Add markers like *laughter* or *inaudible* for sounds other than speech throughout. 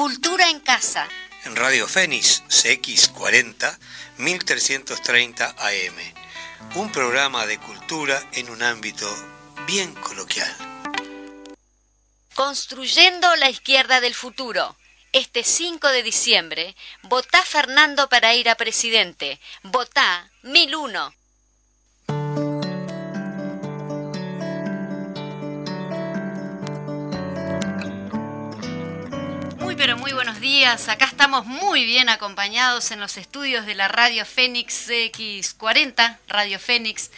Cultura en Casa. En Radio Fénix CX40 1330 AM. Un programa de cultura en un ámbito bien coloquial. Construyendo la izquierda del futuro. Este 5 de diciembre, votá Fernando para ir a presidente. Votá 1001. Pero muy buenos días. Acá estamos muy bien acompañados en los estudios de la Radio Fénix X40, Radio Fénix.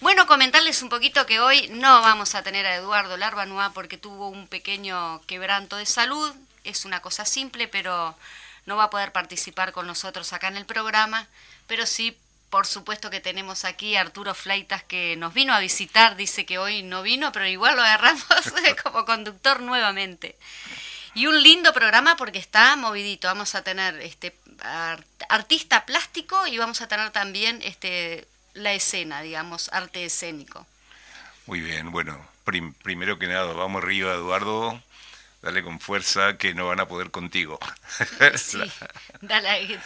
Bueno, comentarles un poquito que hoy no vamos a tener a Eduardo Larbanua porque tuvo un pequeño quebranto de salud. Es una cosa simple, pero no va a poder participar con nosotros acá en el programa. Pero sí, por supuesto que tenemos aquí a Arturo Fleitas que nos vino a visitar. Dice que hoy no vino, pero igual lo agarramos *laughs* como conductor nuevamente. Y un lindo programa porque está movidito. Vamos a tener este artista plástico y vamos a tener también este la escena, digamos, arte escénico. Muy bien, bueno, primero que nada, vamos arriba, Eduardo. Dale con fuerza que no van a poder contigo. *laughs* Sí, dale,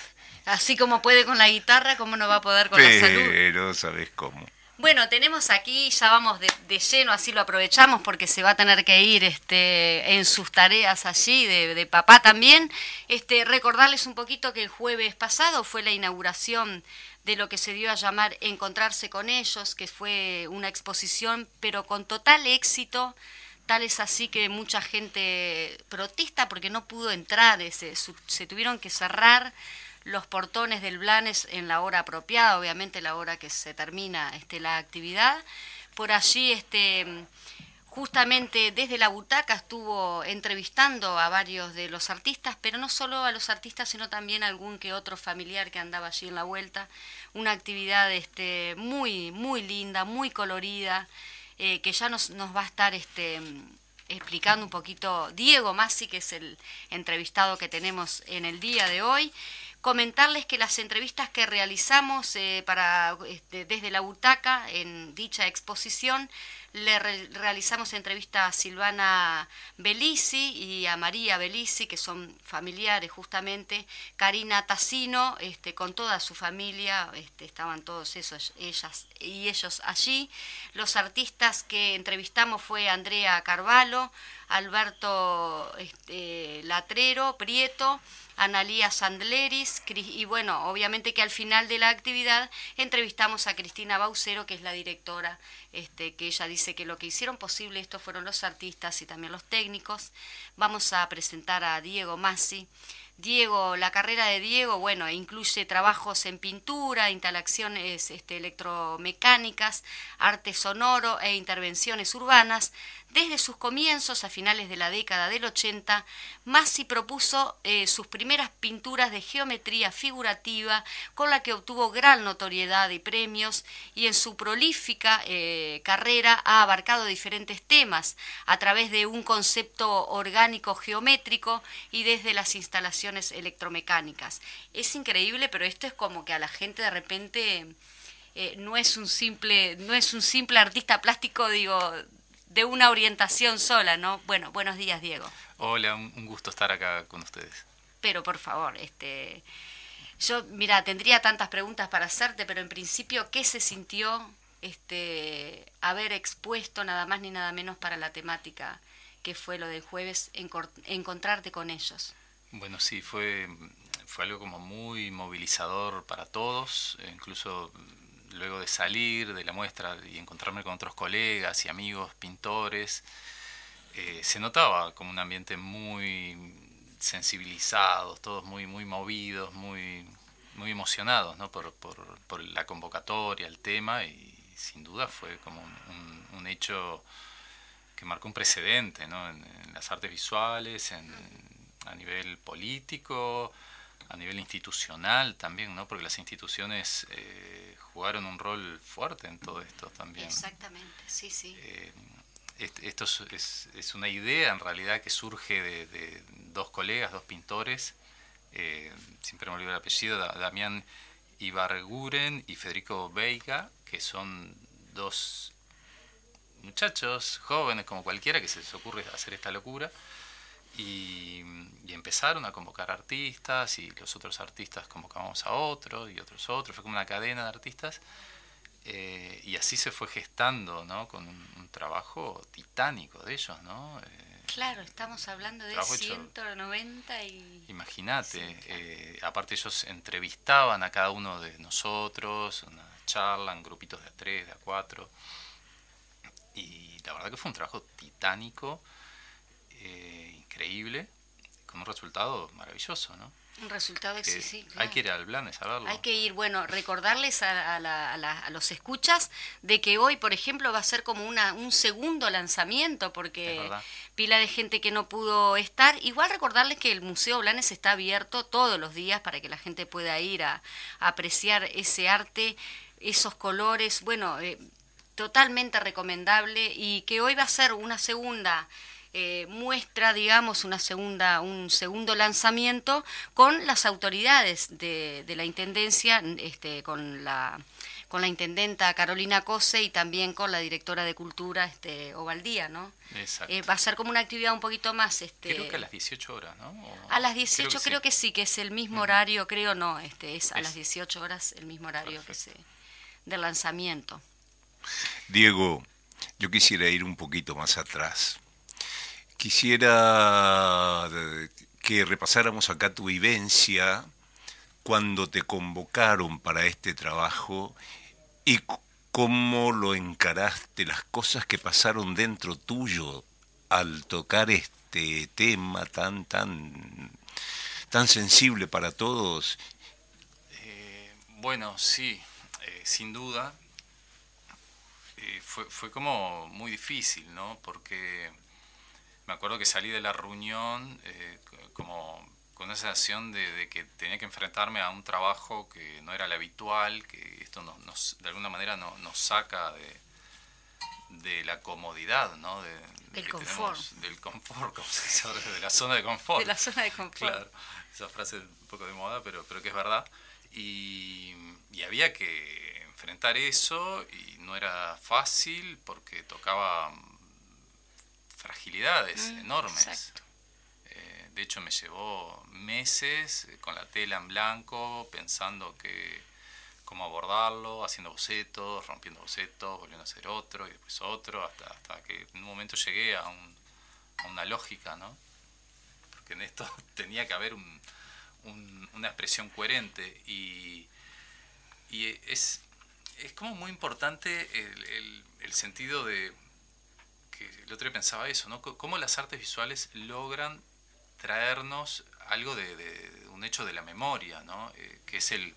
así como puede con la guitarra, ¿cómo no va a poder con la salud? Pero sabes cómo. Bueno, tenemos aquí, ya vamos de, lleno, así lo aprovechamos porque se va a tener que ir este, en sus tareas allí, de, de, papá también. Este, recordarles un poquito que el jueves pasado fue la inauguración de lo que se dio a llamar Encontrarse con ellos, que fue una exposición, pero con total éxito. Tal es así que mucha gente protesta porque no pudo entrar, se, se tuvieron que cerrar los portones del Blanes en la hora apropiada, obviamente la hora que se termina este, la actividad. Por allí, este, justamente desde la butaca estuvo entrevistando a varios de los artistas, pero no solo a los artistas, sino también a algún que otro familiar que andaba allí en la vuelta. Una actividad este, muy, muy linda, muy colorida, eh, que ya nos, nos va a estar este, explicando un poquito Diego Massi, que es el entrevistado que tenemos en el día de hoy comentarles que las entrevistas que realizamos eh, para, este, desde la butaca en dicha exposición le realizamos entrevista a Silvana Belici y a María Belici, que son familiares justamente, Karina Tassino, este, con toda su familia, este, estaban todos esos, ellas y ellos allí. Los artistas que entrevistamos fue Andrea Carvalho, Alberto Latrero, Prieto, Analía Sandleris y bueno, obviamente que al final de la actividad entrevistamos a Cristina Baucero, que es la directora, este, que ella dice que lo que hicieron posible esto fueron los artistas y también los técnicos. Vamos a presentar a Diego Massi. Diego, la carrera de Diego, bueno, incluye trabajos en pintura, instalaciones este, electromecánicas, arte sonoro e intervenciones urbanas. Desde sus comienzos, a finales de la década del 80, Massi propuso eh, sus primeras pinturas de geometría figurativa, con la que obtuvo gran notoriedad y premios, y en su prolífica eh, carrera ha abarcado diferentes temas a través de un concepto orgánico geométrico y desde las instalaciones electromecánicas. Es increíble, pero esto es como que a la gente de repente eh, no es un simple, no es un simple artista plástico, digo de una orientación sola, ¿no? Bueno, buenos días, Diego. Hola, un gusto estar acá con ustedes. Pero por favor, este yo mira, tendría tantas preguntas para hacerte, pero en principio, ¿qué se sintió este haber expuesto nada más ni nada menos para la temática que fue lo del jueves encontrarte con ellos? Bueno, sí, fue fue algo como muy movilizador para todos, incluso luego de salir de la muestra y encontrarme con otros colegas y amigos pintores, eh, se notaba como un ambiente muy sensibilizado, todos muy, muy movidos, muy, muy emocionados ¿no? por, por, por, la convocatoria, el tema, y sin duda fue como un, un, hecho que marcó un precedente ¿no? en, en las artes visuales, en, a nivel político, a nivel institucional también, ¿no? Porque las instituciones eh, jugaron un rol fuerte en todo esto también. Exactamente, sí, sí. Eh, esto es, es, una idea en realidad que surge de, de dos colegas, dos pintores, eh, siempre me olvido el apellido, Damián Ibarguren y Federico Veiga, que son dos muchachos jóvenes como cualquiera que se les ocurre hacer esta locura Y, empezaron a convocar artistas y los otros artistas convocábamos a otros y otros otros, fue como una cadena de artistas. Eh, y así se fue gestando, ¿no? Con un, trabajo titánico de ellos, ¿no? Eh, claro, estamos hablando de 190 y... Imagínate, eh, aparte ellos entrevistaban a cada uno de nosotros, una charla en grupitos de a tres, de a cuatro, y la verdad que fue un trabajo titánico, increíble, con un resultado maravilloso, ¿no? Un resultado sí, Hay que ir al Blanes a verlo. Hay que ir, bueno, recordarles a, a, los escuchas de que hoy, por ejemplo, va a ser como una, un segundo lanzamiento, porque pila de gente que no pudo estar. Igual recordarles que el Museo Blanes está abierto todos los días para que la gente pueda ir a, apreciar ese arte, esos colores. Bueno, eh, totalmente recomendable y que hoy va a ser una segunda eh, muestra, digamos, una segunda, un segundo lanzamiento con las autoridades de, la Intendencia, este, con la con la intendenta Carolina Cose y también con la directora de Cultura, este, Ovaldía, ¿no? Eh, va a ser como una actividad un poquito más... Este, creo que a las 18 horas, ¿no? a las 18 creo que, sí. que es el mismo horario, creo no, este, es a las 18 horas el mismo horario que se, del lanzamiento. Diego, yo quisiera ir un poquito más atrás. Quisiera eh, que repasáramos acá tu vivencia cuando te convocaron para este trabajo y cómo lo encaraste, las cosas que pasaron dentro tuyo al tocar este tema tan, tan, tan sensible para todos. Eh, bueno, sí, eh, sin duda. fue, fue como muy difícil, ¿no? Porque me acuerdo que salí de la reunión eh, como con esa sensación de, que tenía que enfrentarme a un trabajo que no era el habitual, que esto nos, de alguna manera nos saca de, de la comodidad, ¿no? del confort. del confort, como se dice de la zona de confort. De la zona de confort. Claro, esa frase es un poco de moda, pero, pero que es verdad. Y, y había que enfrentar eso y no era fácil porque tocaba fragilidades mm, enormes. Eh, de hecho, me llevó meses eh, con la tela en blanco, pensando que cómo abordarlo, haciendo bocetos, rompiendo bocetos, volviendo a hacer otro y después otro, hasta, hasta que en un momento llegué a, una lógica, ¿no? Porque en esto *laughs* tenía que haber una expresión coherente y, es, es como muy importante el sentido de, el otro día pensaba eso, ¿no? Cómo las artes visuales logran traernos algo de, un hecho de la memoria, ¿no? Eh, que es el,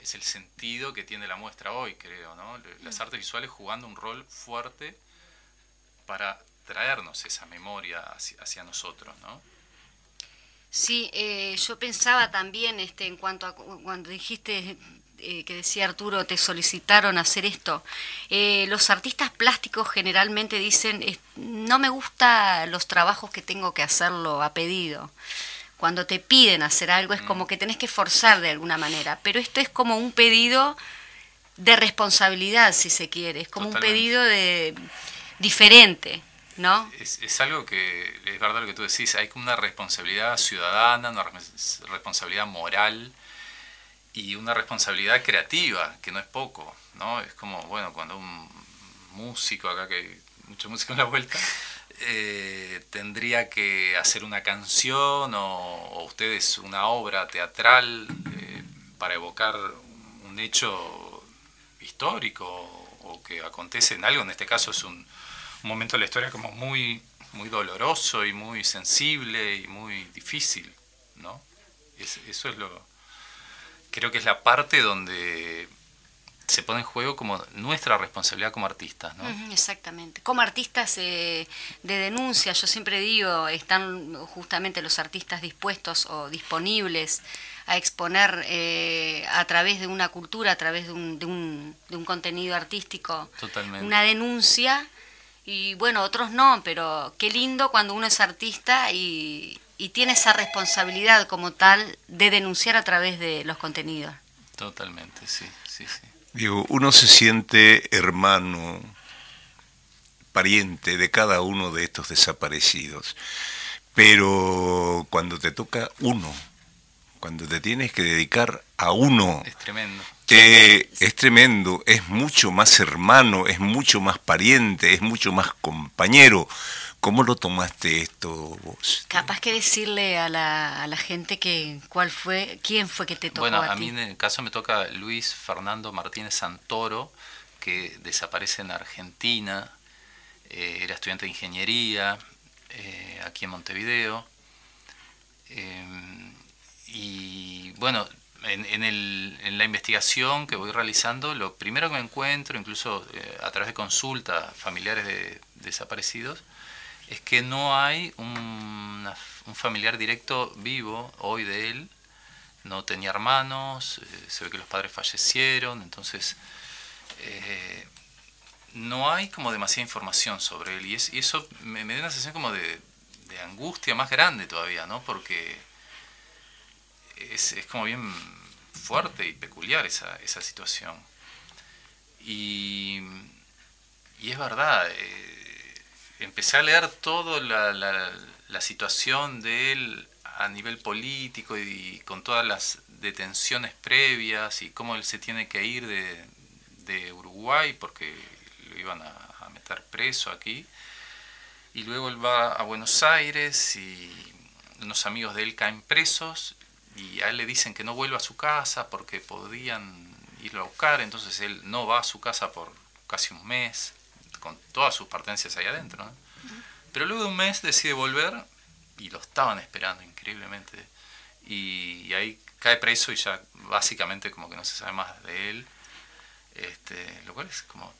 es el sentido que tiene la muestra hoy, creo, ¿no? Las mm. artes visuales jugando un rol fuerte para traernos esa memoria hacia, nosotros, ¿no? Sí, eh, yo pensaba también este, en cuanto a cuando dijiste eh, que decía Arturo, te solicitaron hacer esto. Eh, los artistas plásticos generalmente dicen, no me gustan los trabajos que tengo que hacerlo a pedido. Cuando te piden hacer algo es mm. como que tenés que forzar de alguna manera, pero esto es como un pedido de responsabilidad, si se quiere, es como un pedido de diferente. ¿No? Es, algo que, es verdad lo que tú decís, hay como una responsabilidad ciudadana, una responsabilidad moral y una responsabilidad creativa, que no es poco, ¿no? Es como, bueno, cuando un músico, acá que hay mucho músico en la vuelta, eh, tendría que hacer una canción o, ustedes una obra teatral eh, para evocar un hecho histórico o que acontece en algo, en este caso es un, momento de la historia como muy, muy doloroso y muy sensible y muy difícil, ¿no? eso es lo, creo que es la parte donde se pone en juego como nuestra responsabilidad como artistas. ¿no? exactamente. Como artistas eh, de denuncia, yo siempre digo, están justamente los artistas dispuestos o disponibles a exponer eh, a través de una cultura, a través de un, de un, de un contenido artístico, una denuncia. Y bueno, otros no, pero qué lindo cuando uno es artista y, y tiene esa responsabilidad como tal de denunciar a través de los contenidos. Totalmente, sí, sí, sí. Digo, uno se siente hermano, pariente de cada uno de estos desaparecidos, Pero cuando te toca uno, cuando te tienes que dedicar a uno... Es tremendo. es tremendo, es mucho más hermano, es mucho más pariente, es mucho más compañero. ¿Cómo lo tomaste esto vos? Capaz que decirle a la, a la gente que cuál fue, quién fue que te tocó. Bueno, a, mí en el caso me toca Luis Fernando Martínez Santoro, que desaparece en Argentina, eh, era estudiante de ingeniería eh, aquí en Montevideo. Eh, y bueno, en, el, en, la investigación que voy realizando, lo primero que me encuentro, incluso a través de consultas familiares de desaparecidos, es que no hay un, familiar directo vivo hoy de él. No tenía hermanos, se ve que los padres fallecieron, entonces eh, no hay como demasiada información sobre él y, es, y eso me, me, da una sensación como de, de, angustia más grande todavía, ¿no? Porque es, es como bien fuerte y peculiar esa, esa situación. Y, y es verdad, eh, empecé a leer toda la, la, situación de él a nivel político y, con todas las detenciones previas y cómo él se tiene que ir de, de Uruguay porque lo iban a, a, meter preso aquí. Y luego él va a Buenos Aires y unos amigos de él caen presos y a él le dicen que no vuelva a su casa porque podían irlo a buscar, entonces él no va a su casa por casi un mes, con todas sus pertenencias ahí adentro. ¿no? Pero luego de un mes decide volver y lo estaban esperando increíblemente. Y, y ahí cae preso y ya básicamente como que no se sabe más de él. Este, lo cual es como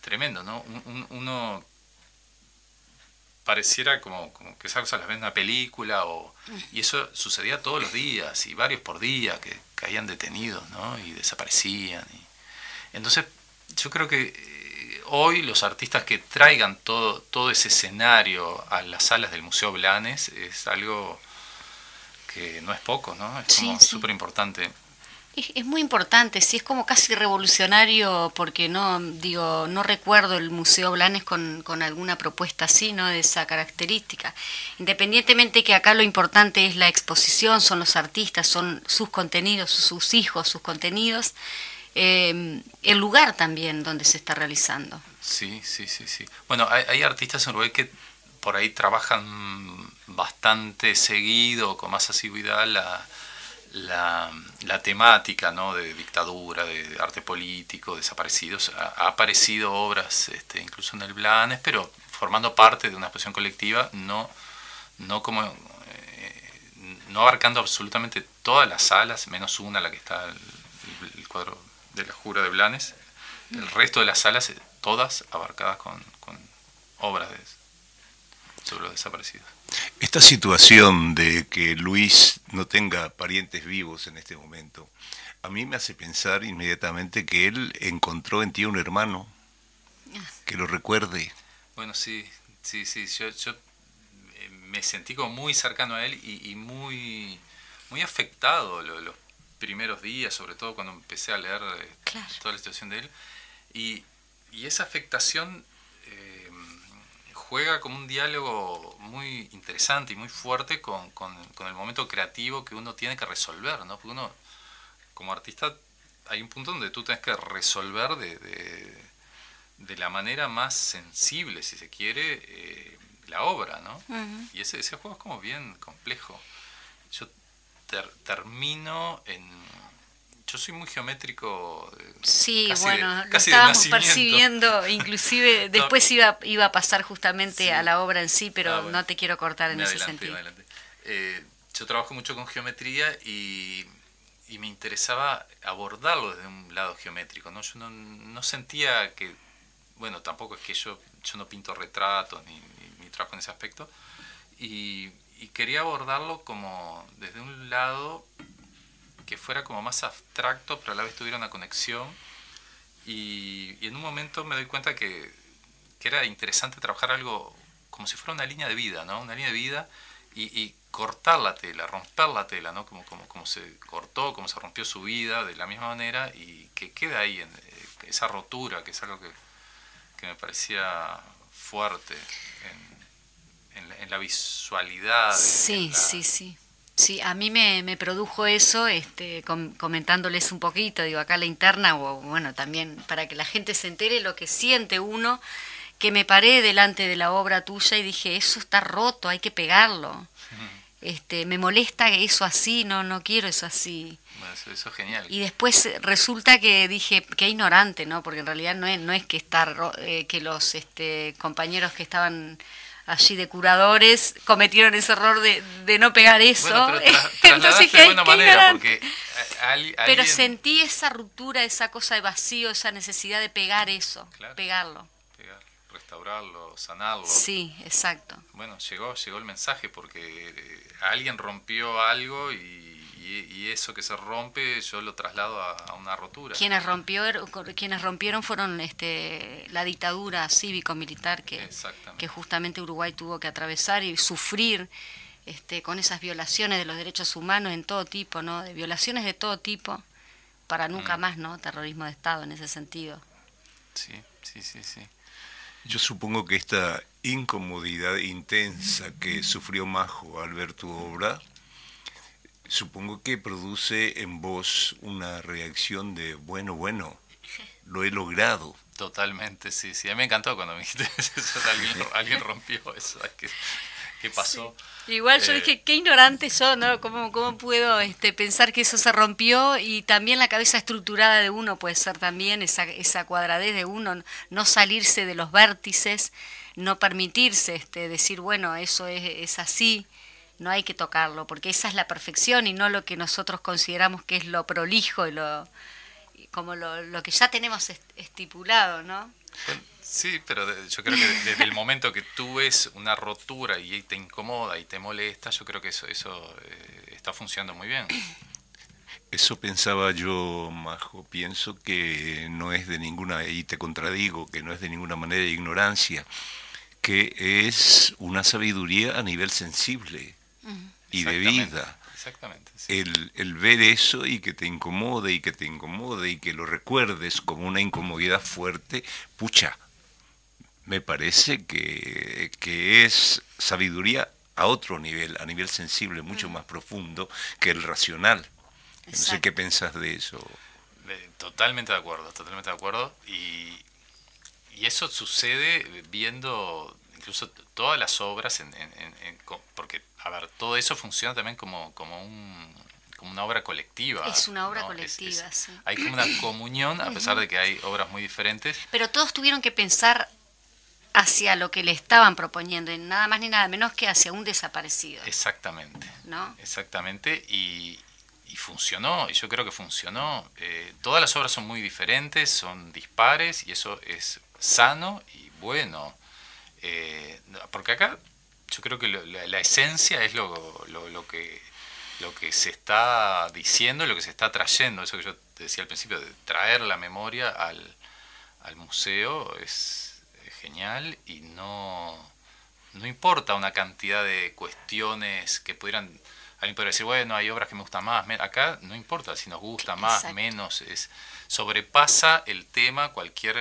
tremendo, ¿no? Un, uno pareciera como, como que esas cosas las ven en una película o, y eso sucedía todos los días y varios por día que caían detenidos ¿no? y desaparecían. Y, entonces yo creo que eh, hoy los artistas que traigan todo, todo ese escenario a las salas del Museo Blanes es algo que no es poco, ¿no? Es sí, súper sí. importante. Es muy importante, sí, es como casi revolucionario porque no, digo, no recuerdo el Museo Blanes con, con, alguna propuesta así, ¿no? De esa característica. Independientemente que acá lo importante es la exposición, son los artistas, son sus contenidos, sus hijos, sus contenidos, eh, el lugar también donde se está realizando. Sí, sí, sí, sí. Bueno, hay, artistas en Uruguay que por ahí trabajan bastante seguido, con más asiduidad la la, temática ¿no? de dictadura, de arte político, desaparecidos. Ha, aparecido obras este, incluso en el Blanes, pero formando parte de una exposición colectiva, no, no como eh, no abarcando absolutamente todas las salas, menos una, la que está el, el cuadro de la jura de Blanes. El resto de las salas, todas abarcadas con, con obras de, sobre los desaparecidos. Esta situación de que Luis no tenga parientes vivos en este momento, a mí me hace pensar inmediatamente que él encontró en ti un hermano que lo recuerde. Bueno, sí, sí, sí, yo, yo me sentí como muy cercano a él y, y muy, muy afectado los, los, primeros días, sobre todo cuando empecé a leer claro. toda la situación de él. Y, y esa afectación juega como un diálogo muy interesante y muy fuerte con, con, con, el momento creativo que uno tiene que resolver, ¿no? Porque uno, como artista, hay un punto donde tú tienes que resolver de, de, de la manera más sensible, si se quiere, eh, la obra, ¿no? Uh -huh. Y ese, ese juego es como bien complejo. Yo ter, termino en yo soy muy geométrico. Sí, bueno, de, lo estábamos percibiendo, inclusive *laughs* después no, iba, iba a pasar justamente sí. a la obra en sí, pero ah, bueno. no te quiero cortar en me ese adelante, sentido. Eh, yo trabajo mucho con geometría y, y, me interesaba abordarlo desde un lado geométrico. ¿no? Yo no, no, sentía que, bueno, tampoco es que yo, yo no pinto retratos ni, ni, ni trabajo en ese aspecto, y, y quería abordarlo como desde un lado que fuera como más abstracto, pero a la vez tuviera una conexión. Y, en un momento me doy cuenta que, que, era interesante trabajar algo como si fuera una línea de vida, ¿no? Una línea de vida y, y cortar la tela, romper la tela, ¿no? Como, como, como se cortó, como se rompió su vida de la misma manera y que queda ahí en, eh, esa rotura, que es algo que, que me parecía fuerte en, la, visualidad. Sí, sí, sí. Sí, a mí me, me produjo eso, este, comentándoles un poquito, digo, acá la interna, o bueno, también para que la gente se entere lo que siente uno, que me paré delante de la obra tuya y dije, eso está roto, hay que pegarlo. Este, me molesta eso así, no, no quiero eso así. eso, es genial. Y después resulta que dije, qué ignorante, ¿no? Porque en realidad no es, no es que estar, eh, que los este, compañeros que estaban allí de curadores cometieron ese error de, de no pegar eso. pero *laughs* Entonces de buena manera, porque Pero sentí esa ruptura, esa cosa de vacío, esa necesidad de pegar eso, pegarlo. Pegar, restaurarlo, sanarlo. Sí, exacto. Bueno, llegó, llegó el mensaje porque eh, alguien rompió algo y y, eso que se rompe yo lo traslado a, una rotura. Quienes, rompió, quienes rompieron fueron este, la dictadura cívico-militar que, que justamente Uruguay tuvo que atravesar y sufrir este, con esas violaciones de los derechos humanos en todo tipo, ¿no? de violaciones de todo tipo, para nunca mm. más, ¿no? terrorismo de Estado en ese sentido. Sí, sí, sí, sí. Yo supongo que esta incomodidad intensa que sufrió Majo al ver tu obra supongo que produce en vos una reacción de, bueno, bueno, lo he logrado. Totalmente, sí, sí. A mí me encantó cuando me dijiste *laughs* eso, alguien, rompió eso. ¿Qué, pasó? Igual yo eh, dije, qué ignorante yo, ¿no? ¿Cómo, cómo puedo este, pensar que eso se rompió? Y también la cabeza estructurada de uno puede ser también esa, esa cuadradez de uno, no salirse de los vértices, no permitirse este, decir, bueno, eso es, es así no hay que tocarlo, porque esa es la perfección y no lo que nosotros consideramos que es lo prolijo y lo como lo, que ya tenemos estipulado, ¿no? Sí, pero yo creo que desde el momento que tú ves una rotura y te incomoda y te molesta, yo creo que eso, eso eh, está funcionando muy bien. Eso pensaba yo, Majo. Pienso que no es de ninguna, y te contradigo, que no es de ninguna manera de ignorancia, que es una sabiduría a nivel sensible y de vida. Exactamente. El, el, ver eso y que te incomode y que te incomode y que lo recuerdes como una incomodidad fuerte, pucha, me parece que, que es sabiduría a otro nivel, a nivel sensible, mucho más profundo que el racional. No sé qué pensás de eso. Totalmente de acuerdo, totalmente de acuerdo. Y, y eso sucede viendo incluso todas las obras, en, porque, a ver, todo eso funciona también como, como, un, como una obra colectiva. Es una obra colectiva, sí. Hay como una comunión, a pesar de que hay obras muy diferentes. Pero todos tuvieron que pensar hacia lo que le estaban proponiendo, y nada más ni nada menos que hacia un desaparecido. Exactamente. ¿No? Exactamente, y, y funcionó, y yo creo que funcionó. Eh, todas las obras son muy diferentes, son dispares, y eso es sano y bueno. Eh, porque acá yo creo que la, esencia es lo, lo, que, lo que se está diciendo, lo que se está trayendo, eso que yo te decía al principio, de traer la memoria al, al museo es, genial y no, no importa una cantidad de cuestiones que pudieran alguien podría decir, bueno, hay obras que me gustan más. Acá no importa si nos gusta más, menos. Es, sobrepasa el tema cualquier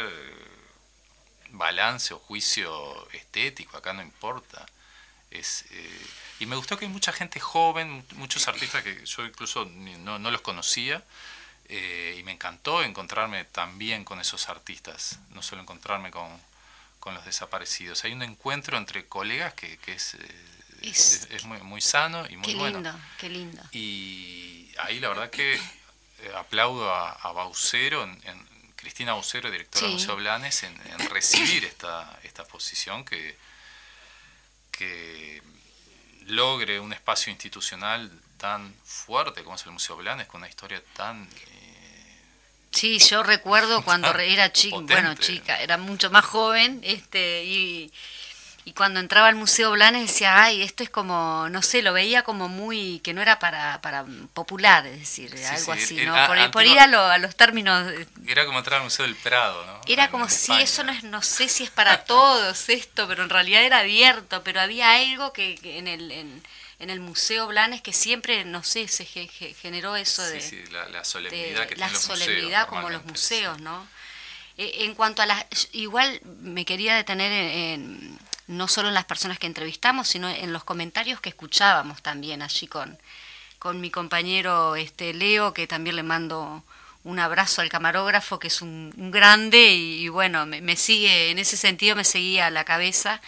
balance o juicio estético, acá no importa. Es, eh, y me gustó que hay mucha gente joven, muchos artistas que yo incluso no, no los conocía, eh, y me encantó encontrarme también con esos artistas, no solo encontrarme con, con los desaparecidos. Hay un encuentro entre colegas que, que es, eh, es, muy, muy, sano y muy qué bueno. Lindo, qué lindo. Y ahí la verdad que aplaudo a, a Baucero en, Cristina Bucero, directora del Museo Blanes, en, recibir esta, esta exposición que, que logre un espacio institucional tan fuerte como es el Museo Blanes, con una historia tan... Eh, sí, yo recuerdo cuando *laughs* era chica, bueno, chica, era mucho más joven, este, y y cuando entraba al Museo Blanes decía, ay, esto es como, no sé, lo veía como muy, que no era para, para popular, es decir, algo así, ¿no? por, ir a, los términos... Era como entrar al Museo del Prado, ¿no? Era como, si eso no es, no sé si es para todos esto, pero en realidad era abierto, pero había algo que, en el... En, el Museo Blanes que siempre, no sé, se generó eso de... Sí, sí, la, solemnidad que La solemnidad como los museos, ¿no? Eh, en cuanto a las... Igual me quería detener en no solo en las personas que entrevistamos, sino en los comentarios que escuchábamos también allí con, con mi compañero este Leo, que también le mando un abrazo al camarógrafo, que es un, grande y, bueno, me, sigue, en ese sentido me seguía a la cabeza.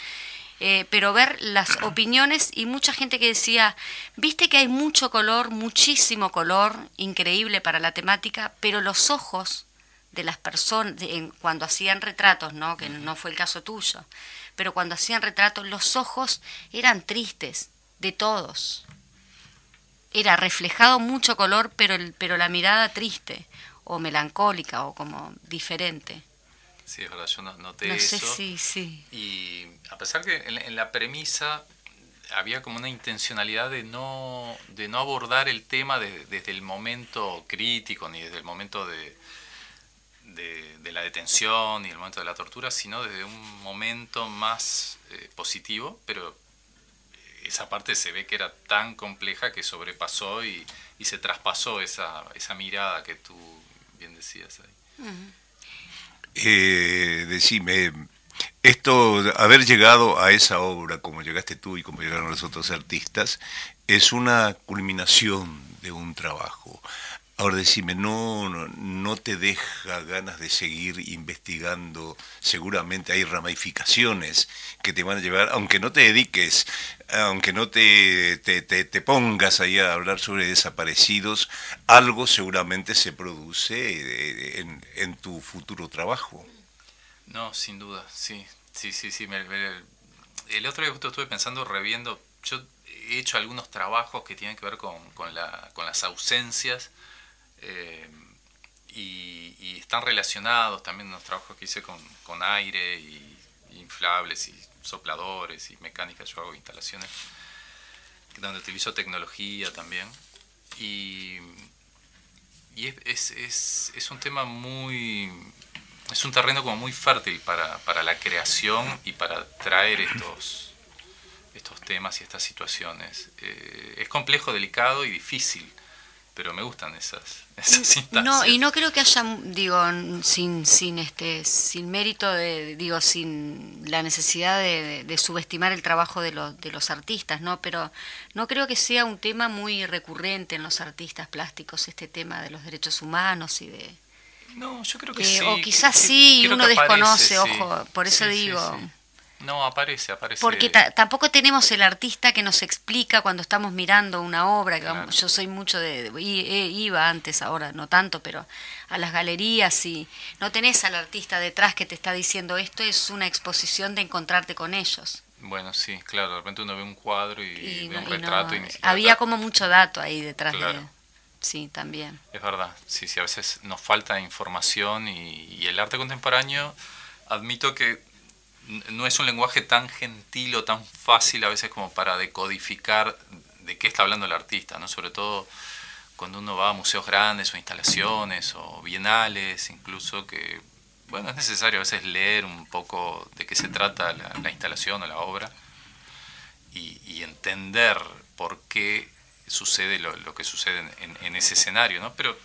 Eh, pero ver las *clears throat* opiniones y mucha gente que decía, viste que hay mucho color, muchísimo color, increíble para la temática, pero los ojos de las personas, cuando hacían retratos, ¿no? que no fue el caso tuyo, pero cuando hacían retratos, los ojos eran tristes, de todos. Era reflejado mucho color, pero, pero la mirada triste, o melancólica, o como diferente. Sí, es verdad, yo noté eso. sí, sí. Y a pesar que en, la premisa había como una intencionalidad de no, de no abordar el tema desde el momento crítico, ni desde el momento de, de, la detención y el momento de la tortura, sino desde un momento más eh, positivo, pero esa parte se ve que era tan compleja que sobrepasó y, y se traspasó esa, esa, mirada que tú bien decías ahí. Eh, decime, esto, haber llegado a esa obra como llegaste tú y como llegaron los otros artistas, es una culminación de un trabajo. Ahora decime, no, no, te deja ganas de seguir investigando, seguramente hay ramificaciones que te van a llevar, aunque no te dediques, aunque no te, te, te, pongas ahí a hablar sobre desaparecidos, algo seguramente se produce eh, en, en tu futuro trabajo. No, sin duda, sí, sí, sí, sí. el otro día justo estuve pensando, reviendo, yo he hecho algunos trabajos que tienen que ver con, con las ausencias eh, y, están relacionados también los trabajos que hice con, con aire y, inflables y sopladores y mecánica. Yo hago instalaciones donde utilizo tecnología también. Y, es, es, es, un tema muy... Es un terreno como muy fértil para, para la creación y para traer estos, estos temas y estas situaciones. Eh, es complejo, delicado y difícil pero me gustan esas, *laughs* esas instancias. No, y no creo que haya, digo, sin, sin, este, sin mérito, de, digo, sin la necesidad de, subestimar el trabajo de los, de los artistas, ¿no? Pero no creo que sea un tema muy recurrente en los artistas plásticos, este tema de los derechos humanos y de... No, yo creo que sí. O quizás sí, y uno desconoce, ojo, por eso digo... No, aparece, aparece. Porque tampoco tenemos el artista que nos explica cuando estamos mirando una obra. yo soy mucho de, eh, iba antes, ahora no tanto, pero a las galerías y no tenés al artista detrás que te está diciendo esto es una exposición de encontrarte con ellos. Bueno, sí, claro, de repente uno ve un cuadro y, ve un retrato. Y había como mucho dato ahí detrás de... Sí, también. Es verdad, sí, sí, a veces nos falta información y el arte contemporáneo, admito que no es un lenguaje tan gentil o tan fácil a veces como para decodificar de qué está hablando el artista, ¿no? Sobre todo cuando uno va a museos grandes o instalaciones o bienales, incluso que, bueno, es necesario a veces leer un poco de qué se trata la, instalación o la obra y, entender por qué sucede lo, que sucede en, en, ese escenario, ¿no? Pero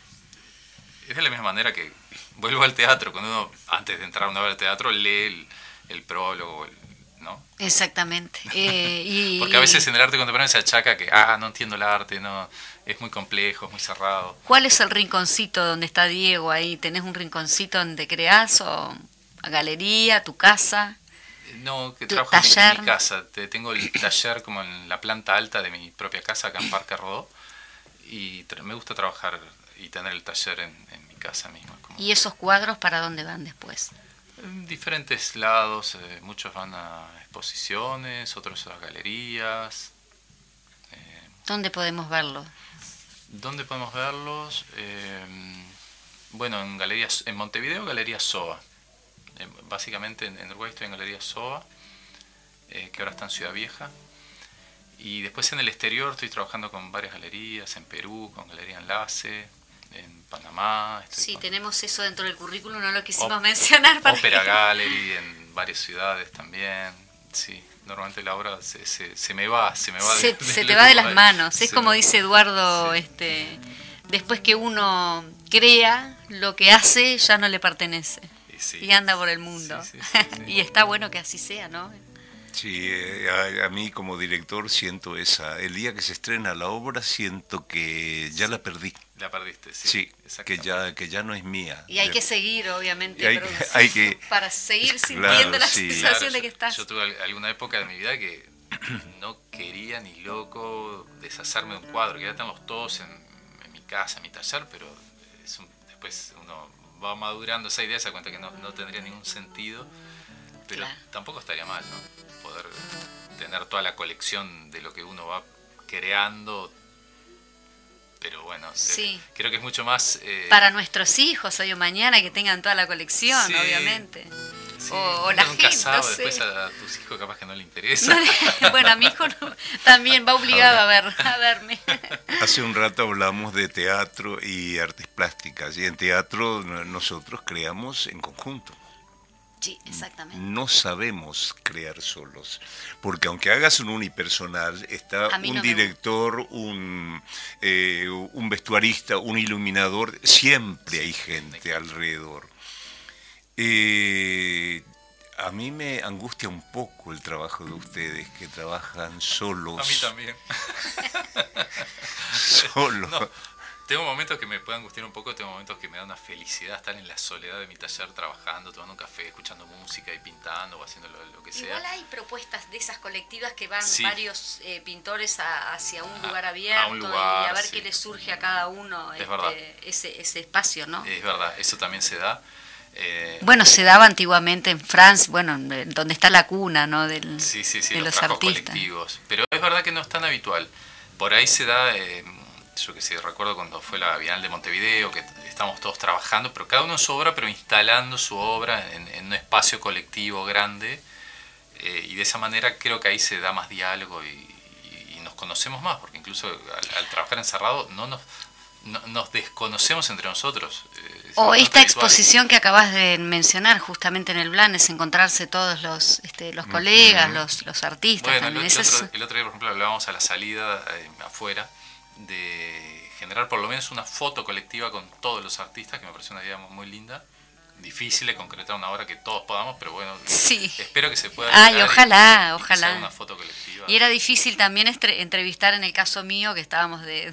es de la misma manera que vuelvo al teatro, cuando uno, antes de entrar a una obra de teatro, lee el, el prólogo, ¿no? Exactamente. *laughs* Eh, Porque a veces en el arte contemporáneo se achaca que, ah, no entiendo el arte, no, es muy complejo, es muy cerrado. ¿Cuál es el rinconcito donde está Diego ahí? ¿Tenés un rinconcito donde creás o galería, tu casa? No, que trabajo en mi casa. Tengo el taller como en la planta alta de mi propia casa, acá en Parque Rodó. Y me gusta trabajar y tener el taller en, mi casa misma. ¿Y esos cuadros para dónde van después? En diferentes lados, eh, muchos van a exposiciones, otros a galerías. Eh, ¿Dónde podemos verlos? ¿Dónde podemos verlos? Eh, bueno, en galerías, en Montevideo, Galería SOA. básicamente en, Uruguay estoy en Galería SOA, que ahora está en Ciudad Vieja. Y después en el exterior estoy trabajando con varias galerías, en Perú, con Galería Enlace, en Panamá. sí, tenemos eso dentro del currículum, no lo quisimos mencionar. Para Opera Gallery en varias ciudades también. Sí, normalmente la obra se, se, me va, se me va. Se, *laughs* te va de las manos. Es como dice Eduardo, este, después que uno crea, lo que hace ya no le pertenece. Y, anda por el mundo. *laughs* y está bueno que así sea, ¿no? Sí, eh, a, mí como director siento esa. El día que se estrena la obra siento que ya la perdí. La perdiste, sí. Sí, que ya, que ya no es mía. Y hay que seguir, obviamente, hay, que, para seguir sintiendo la sensación de que estás. Yo tuve alguna época de mi vida que *clears throat* no quería ni loco deshacerme de un cuadro, que ya todos en, mi casa, en mi taller, pero después uno va madurando esa idea, se da cuenta que no, no tendría ningún sentido, pero tampoco estaría mal, ¿no? Poder tener toda la colección de lo que uno va creando, pero bueno, sí. creo que es mucho más... Eh, Para nuestros hijos hoy o mañana que tengan toda la colección, obviamente o, la gente. después a, tus hijos capaz que no le *laughs* interesa. bueno, a mi hijo también va obligado a, ver, a verme. *laughs* Hace un rato hablamos de teatro y artes plásticas y en teatro nosotros creamos en conjunto. Sí, exactamente. No sabemos crear solos, porque aunque hagas un unipersonal, está un director, un, eh, un vestuarista, un iluminador, siempre hay gente alrededor. Eh, a mí me angustia un poco el trabajo de ustedes, que trabajan solos. A mí también. *laughs* solos. Tengo momentos que me pueden angustiar un poco, tengo momentos que me da una felicidad estar en la soledad de mi taller trabajando, tomando un café, escuchando música y pintando o haciendo lo, que sea. Igual hay propuestas de esas colectivas que van varios eh, pintores hacia un lugar abierto y a ver qué les surge a cada uno este, ese, ese espacio, ¿no? Es verdad, eso también se da. Eh, bueno, se daba antiguamente en Francia, bueno, donde está la cuna, ¿no? Del, sí, sí, sí, de los, artistas. colectivos. Pero es verdad que no es tan habitual. Por ahí se da, eh, yo que sé, recuerdo cuando fue la Bienal de Montevideo, que estamos todos trabajando, pero cada uno en su obra, pero instalando su obra en, un espacio colectivo grande. Eh, y de esa manera creo que ahí se da más diálogo y, nos conocemos más, porque incluso al, trabajar encerrado no nos, nos desconocemos entre nosotros. Eh, o esta exposición que acabas de mencionar justamente en el Blanes, encontrarse todos los, este, los colegas, los, los artistas. Bueno, el, otro, día, por ejemplo, hablábamos a la salida eh, afuera de generar por lo menos una foto colectiva con todos los artistas, que me pareció una idea muy linda difícil de concretar una obra que todos podamos, pero bueno, espero que se pueda. Ay, ojalá, ojalá. una foto colectiva. Y era difícil también entrevistar, en el caso mío, que estábamos *laughs* de,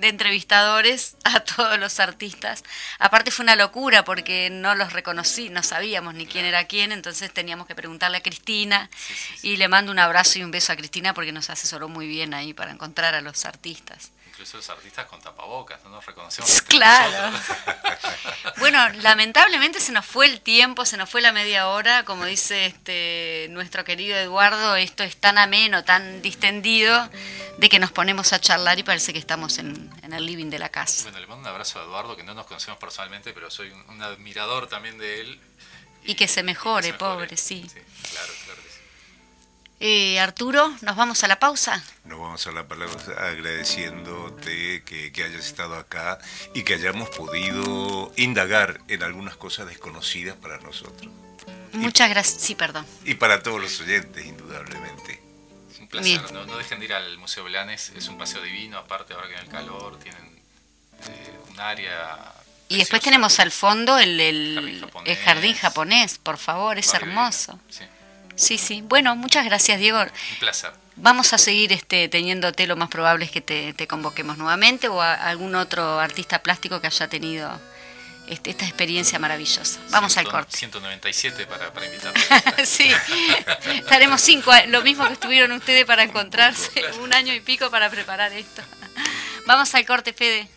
entrevistadores, a todos los artistas. Aparte fue una locura porque no los reconocí, no sabíamos ni quién era quién, entonces teníamos que preguntarle a Cristina. y le mando un abrazo y un beso a Cristina porque nos asesoró muy bien ahí para encontrar a los artistas incluso los artistas con tapabocas, no nos reconocemos. *laughs* Claro. *laughs* bueno, lamentablemente se nos fue el tiempo, se nos fue la media hora, como dice este nuestro querido Eduardo, esto es tan ameno, tan distendido, de que nos ponemos a charlar y parece que estamos en, el living de la casa. Bueno, le mando un abrazo a Eduardo, que no nos conocemos personalmente, pero soy un, admirador también de él. Y, que se mejore, pobre, sí. sí claro. Eh, Arturo, ¿nos vamos a la pausa? Nos vamos a la pausa agradeciéndote que, que, hayas estado acá y que hayamos podido indagar en algunas cosas desconocidas para nosotros. Muchas gracias. Sí, perdón. Y para todos los oyentes, indudablemente. un placer. No, dejen de ir al Museo Blanes. Es un paseo divino. Aparte, ahora que en el calor tienen eh, un área y después tenemos al fondo el, el, jardín, japonés. por favor, es hermoso. Sí. Sí, sí. Bueno, muchas gracias, Diego. Un placer. Vamos a seguir este, teniéndote, lo más probable es que te, convoquemos nuevamente o a algún otro artista plástico que haya tenido este, esta experiencia maravillosa. Vamos al corte. 197 para, para *laughs* sí, estaremos cinco, lo mismo que estuvieron ustedes para encontrarse, un año y pico para preparar esto. Vamos al corte, Fede.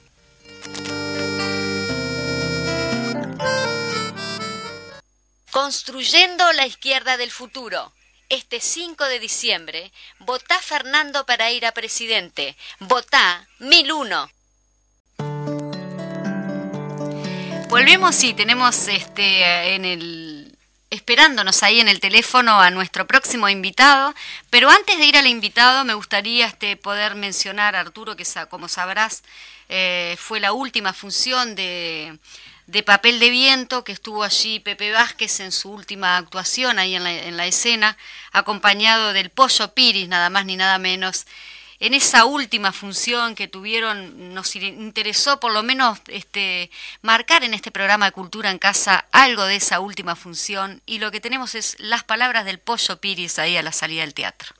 Construyendo la izquierda del futuro. Este 5 de diciembre, votá Fernando para ir a presidente. Votá 1001. Volvemos y tenemos este en el esperándonos ahí en el teléfono a nuestro próximo invitado, pero antes de ir al invitado me gustaría este, poder mencionar a Arturo, que como sabrás eh, fue la última función de de papel de viento, que estuvo allí Pepe Vázquez en su última actuación ahí en la, en la escena, acompañado del Pollo Piris, nada más ni nada menos. en esa última función que tuvieron, nos interesó por lo menos este, marcar en este programa de Cultura en Casa algo de esa última función y lo que tenemos es las palabras del Pollo Piris ahí a la salida del teatro.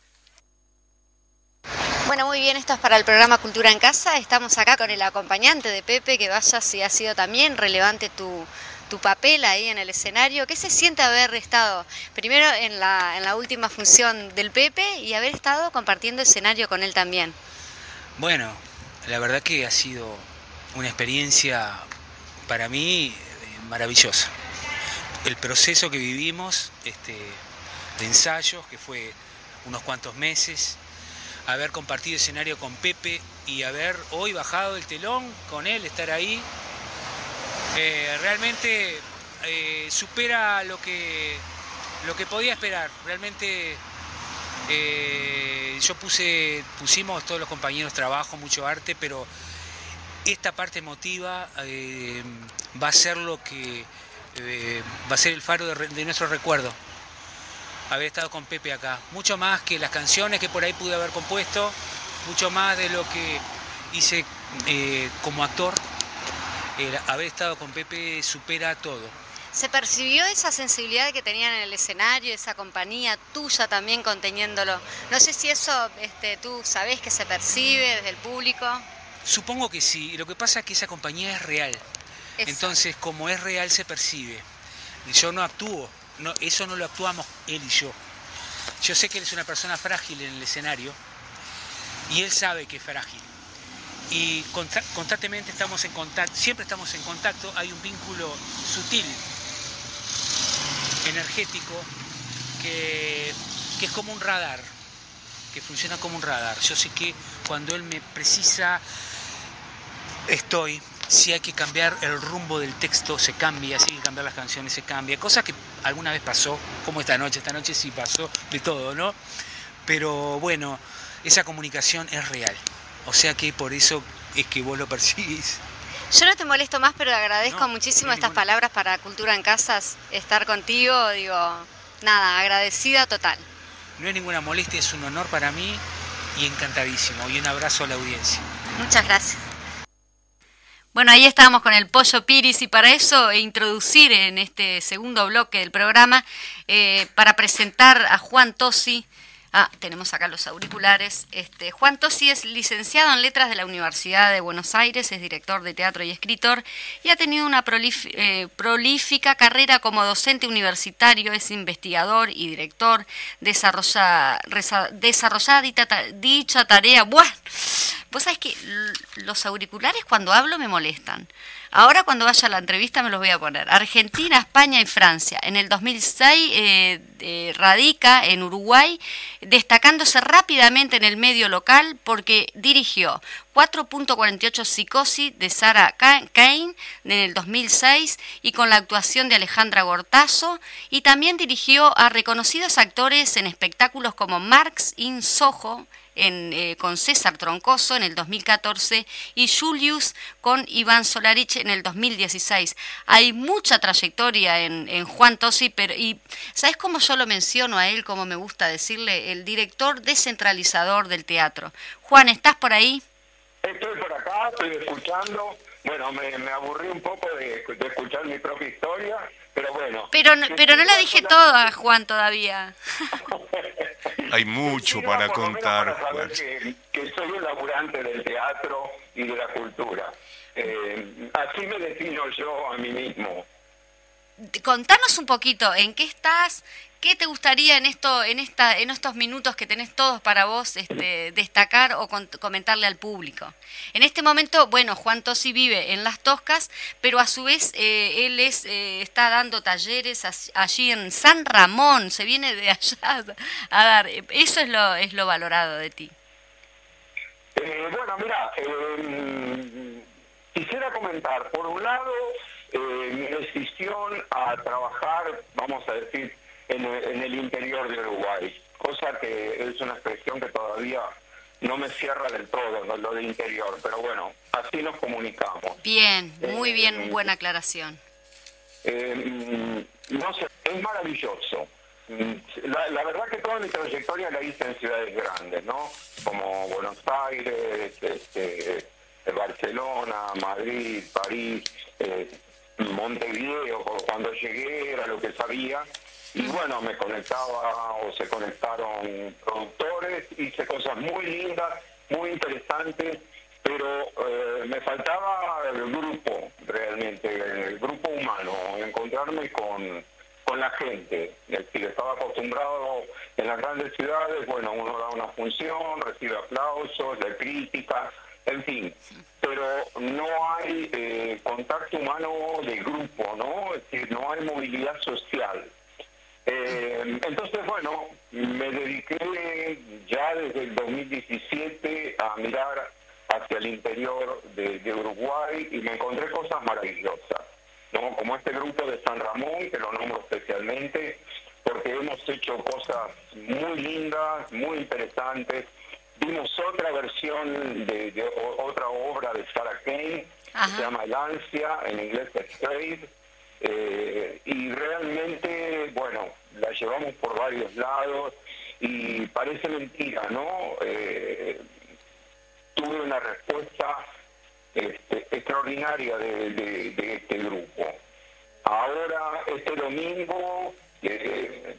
Bueno, muy bien, esto es para el programa Cultura en Casa. Estamos acá con el acompañante de Pepe, que vaya si ha sido también relevante tu, tu papel ahí en el escenario. ¿Qué se siente haber estado primero en la, en la última función del Pepe y haber estado compartiendo escenario con él también? Bueno, la verdad que ha sido una experiencia para mí eh, maravillosa. El proceso que vivimos este, de ensayos, que fue unos cuantos meses, haber compartido escenario con Pepe y haber hoy bajado el telón con él, estar ahí, eh, realmente eh, supera lo que, lo que podía esperar. Realmente eh, yo puse, pusimos todos los compañeros trabajo, mucho arte, pero esta parte emotiva va a ser lo que va a ser el faro de, nuestro recuerdo. Haber estado con Pepe acá. Mucho más que las canciones que por ahí pude haber compuesto, mucho más de lo que hice como actor haber estado con Pepe supera todo. ¿Se percibió esa sensibilidad que tenían en el escenario, esa compañía tuya también conteniéndolo? No sé si eso este, tú sabes que se percibe desde el público. Supongo que sí, lo que pasa es que esa compañía es real. Entonces, como es real, se percibe. Yo no actúo, no, eso no lo actuamos él y yo. Yo sé que él es una persona frágil en el escenario y él sabe que es frágil y constantemente estamos en contacto, siempre estamos en contacto, hay un vínculo sutil, energético, que, es como un radar, que funciona como un radar. Yo sé que cuando él me precisa, estoy, si hay que cambiar el rumbo del texto, se cambia, si hay que cambiar las canciones, se cambia. Cosa que alguna vez pasó, como esta noche, esta noche sí pasó de todo, ¿no? Pero bueno, esa comunicación es real. O sea que por eso es que vos lo percibís. Yo no te molesto más, pero agradezco muchísimo estas palabras para Cultura en Casas, estar contigo, digo, nada, agradecida total. No es ninguna molestia, es un honor para mí y encantadísimo. Y un abrazo a la audiencia. Muchas gracias. Bueno, ahí estábamos con el Pollo Piris y para eso introducir en este segundo bloque del programa, eh, para presentar a Juan Tosi, Ah, tenemos acá los auriculares. Este, Juan Tosi es licenciado en Letras de la Universidad de Buenos Aires, es director de teatro y escritor y ha tenido una eh, prolífica carrera como docente universitario, es investigador y director, desarrolla, desarrollada dicha, tarea. Buah, vos sabés que los auriculares cuando hablo me molestan. Ahora cuando vaya a la entrevista me los voy a poner. Argentina, España y Francia. En el 2006 eh, eh, radica en Uruguay, destacándose rápidamente en el medio local porque dirigió 4.48 Psicosis de Sarah Kane en el 2006 y con la actuación de Alejandra Gortazo y también dirigió a reconocidos actores en espectáculos como Marx in Soho eh, con César Troncoso en el 2014 y Julius con Iván Solarich en el 2016. Hay mucha trayectoria en, Juan Tosi, pero y ¿sabes cómo yo lo menciono a él, como me gusta decirle? El director descentralizador del teatro. Juan, ¿estás por ahí? Estoy por acá, estoy escuchando. Bueno, me, aburrí un poco de, de escuchar mi propia historia pero bueno. Pero, pero no la dije toda, Juan, todavía. *laughs* Hay mucho para contar, Juan. Que, soy un laburante del teatro y de la cultura. Eh, así me defino yo a mí mismo. Contanos un poquito, ¿en qué estás? ¿Qué te gustaría en esto, en esta, en estos minutos que tenés todos para vos, este, destacar o comentarle al público? En este momento, bueno, Juan Tosi vive en Las Toscas, pero a su vez eh, él es, eh, está dando talleres allí en San Ramón, se viene de allá a dar. Eso es lo, es lo valorado de ti. Eh, bueno, mira, quisiera comentar, por un lado, mi decisión a trabajar, vamos a decir, en el, interior de Uruguay, cosa que es una expresión que todavía no me cierra del todo lo de interior, pero bueno, así nos comunicamos. Bien, muy bien, eh, buena aclaración. Eh, no sé, es maravilloso. mm, la, verdad que toda mi trayectoria la hice en ciudades grandes, ¿no? Como Buenos Aires, este, Barcelona, Madrid, París, eh, Montevideo, cuando llegué era lo que sabía. Y bueno, me conectaba o se conectaron productores, hice cosas muy lindas, muy interesantes, pero eh, me faltaba el grupo, realmente, el grupo humano, encontrarme con, con la gente. Es decir, estaba acostumbrado en las grandes ciudades, bueno, uno da una función, recibe aplausos, de crítica, en fin, pero no hay eh, contacto humano de grupo, ¿no? Es decir, no hay movilidad social. Eh, entonces, bueno, me dediqué ya desde el 2017 a mirar hacia el interior de, Uruguay y me encontré cosas maravillosas, ¿no? Como este grupo de San Ramón, que lo nombro especialmente, porque hemos hecho cosas muy lindas, muy interesantes, Vimos otra versión de, otra obra de Sarah Kane, que se llama El Ansia, en inglés Trade, eh, y realmente, bueno, la llevamos por varios lados y parece mentira, ¿no? Eh, tuve una respuesta este, extraordinaria de, este grupo. Ahora, este domingo, eh,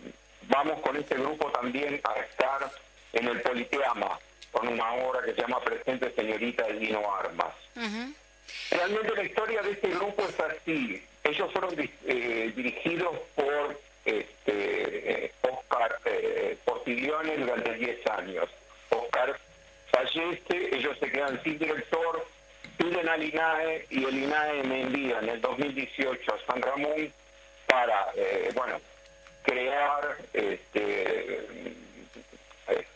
vamos con este grupo también a estar en el Politeama con una obra que se llama Presente Señorita de Dino Armas. Realmente la historia de este grupo es así. Ellos fueron eh, dirigidos por este, Oscar eh, durante 10 años. Oscar fallece, ellos se quedan sin director, piden al INAE y el INAE me envía en el 2018 a San Ramón para, eh, bueno, crear este,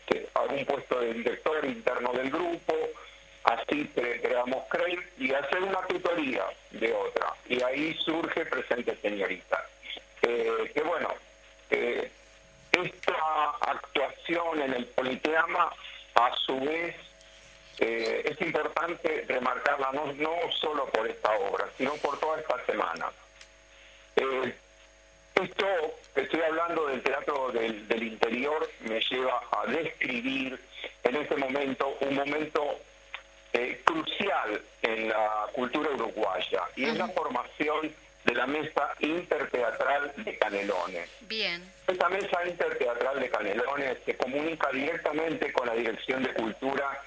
este, algún puesto de director interno del grupo, así creamos CREIM y hacer una tutoría de otra. Y ahí surge Presente Señorita. Eh, que bueno, eh, esta actuación en el Politeama, a su vez, eh, es importante remarcarla no, no solo por esta obra, sino por toda esta semana. Esto, estoy hablando del teatro del, interior, me lleva a describir en este momento un momento eh, crucial en la cultura uruguaya y es la formación de la mesa interteatral de Canelones. Bien. Esta mesa interteatral de Canelones se comunica directamente con la Dirección de Cultura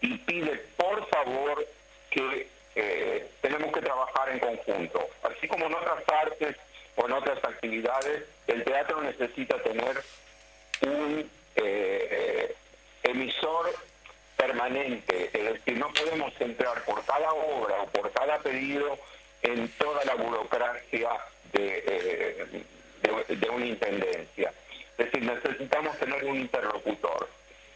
y pide por favor que eh, tenemos que trabajar en conjunto. Así como en otras artes en otras actividades, el teatro necesita tener un eh, emisor permanente, es decir, no podemos entrar por cada obra o por cada pedido en toda la burocracia de, eh, de, una intendencia. Es decir, necesitamos tener un interlocutor.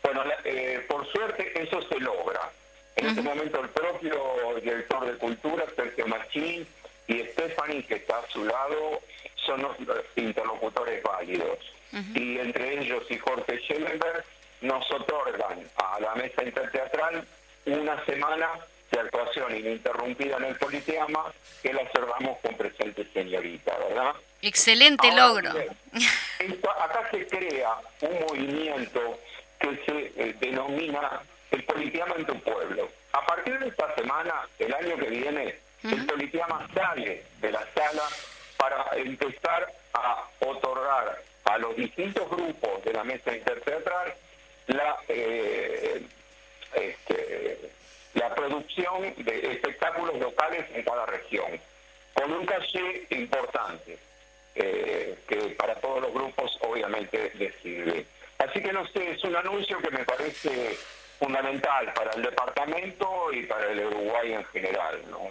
Bueno, eh, por suerte eso se logra. En este momento el propio director de cultura, Sergio Machín, y Stephanie, que está a su lado, son los interlocutores válidos. Y entre ellos y Jorge Schellenberg nos otorgan a la mesa interteatral una semana de actuación ininterrumpida en el Politeama que la cerramos con presente señorita, ¿verdad? Excelente logro. acá se crea un movimiento que se eh, denomina el Politeama en tu pueblo. A partir de esta semana, el año que viene, el Politeama sale de la sala para empezar a otorgar a los distintos grupos de la mesa interteatral la, eh, este, la producción de espectáculos locales en cada región, con un caché importante, eh, que para todos los grupos obviamente les sirve. Así que no sé, es un anuncio que me parece fundamental para el departamento y para el Uruguay en general, ¿no?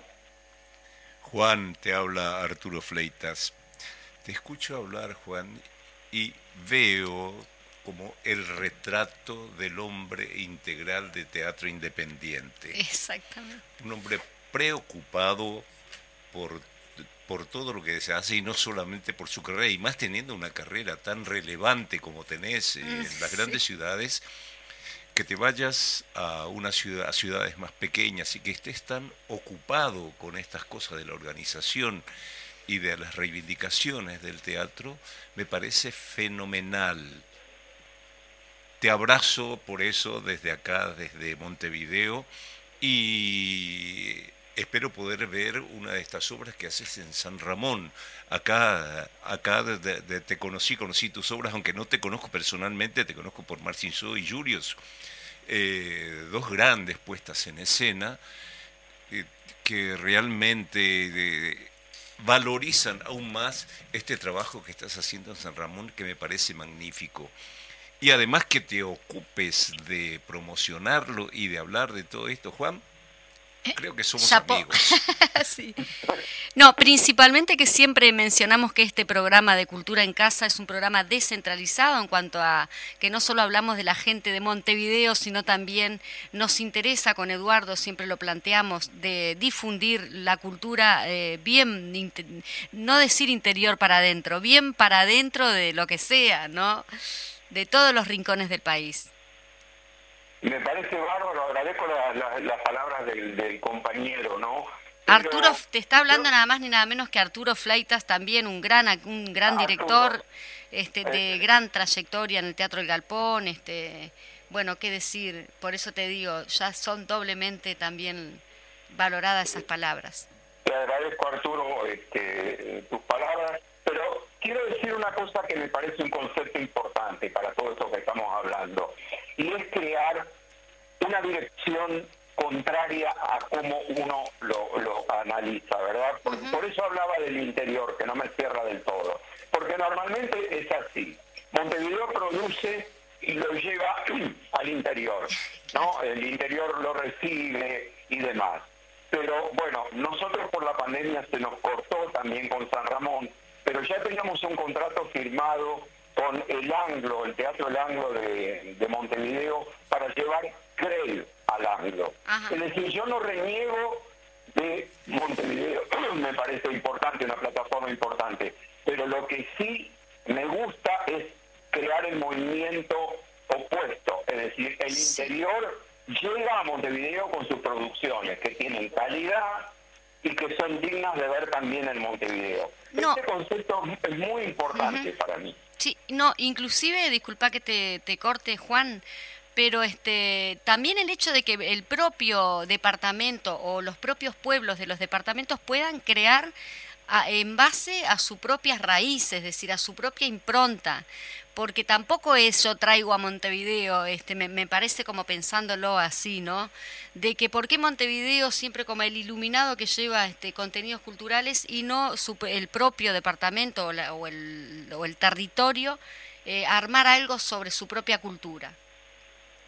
Juan, te habla Arturo Fleitas. Te escucho hablar, Juan, y veo como el retrato del hombre integral de teatro independiente. Exactamente. Un hombre preocupado por, por todo lo que se hace y no solamente por su carrera, y más teniendo una carrera tan relevante como tenés en las grandes ciudades que te vayas a ciudades más pequeñas y que estés tan ocupado con estas cosas de la organización y de las reivindicaciones del teatro me parece fenomenal. Te abrazo por eso desde acá, desde Montevideo, y espero poder ver una de estas obras que haces en San Ramón. Acá, acá te conocí, conocí tus obras, aunque no te conozco personalmente, te conozco por Marcin So y Julius, eh, dos grandes puestas en escena eh, que realmente eh, valorizan aún más este trabajo que estás haciendo en San Ramón, que me parece magnífico. Y además que te ocupes de promocionarlo y de hablar de todo esto, Juan, Creo que somos amigos. *laughs* No, principalmente que siempre mencionamos que este programa de Cultura en Casa es un programa descentralizado en cuanto a que no solo hablamos de la gente de Montevideo, sino también nos interesa con Eduardo, siempre lo planteamos, de difundir la cultura eh, bien, no decir interior para adentro, bien para adentro de lo que sea, ¿no? De todos los rincones del país. Me parece bárbaro, agradezco las palabras del, compañero, ¿no? Arturo, te está hablando nada más ni nada menos que Arturo Fleitas, también un gran, un gran director este, de gran trayectoria en el Teatro del Galpón. Este, bueno, qué decir, por eso te digo, ya son doblemente también valoradas esas palabras. Te agradezco, Arturo, este, tus palabras, pero quiero decir una cosa que me parece un concepto importante para todo esto que estamos hablando, y es crear una dirección contraria a cómo uno lo, analiza, ¿verdad? Por, eso hablaba del interior, que no me cierra del todo. Porque normalmente es así. Montevideo produce y lo lleva *clears throat* al interior, ¿no? El interior lo recibe y demás. Pero bueno, nosotros por la pandemia se nos cortó también con San Ramón, pero ya teníamos un contrato firmado con el Anglo, el Teatro El Anglo de, de Montevideo, para llevar Creel al Anglo. Es decir, yo no reniego de Montevideo, *clears throat* me parece importante, una plataforma importante, pero lo que sí me gusta es crear el movimiento opuesto, es decir, el interior llega a Montevideo con sus producciones que tienen calidad y que son dignas de ver también en Montevideo. Este concepto es muy importante para mí. Sí, no, inclusive, disculpa que te, te corte, Juan, pero este también el hecho de que el propio departamento o los propios pueblos de los departamentos puedan crear en base a sus propias raíces, es decir, a su propia impronta, porque tampoco eso traigo a Montevideo, este, me, parece como pensándolo así, ¿no? De que por qué Montevideo siempre como el iluminado que lleva este, contenidos culturales y no el propio departamento o, el, o el, territorio eh, armar algo sobre su propia cultura.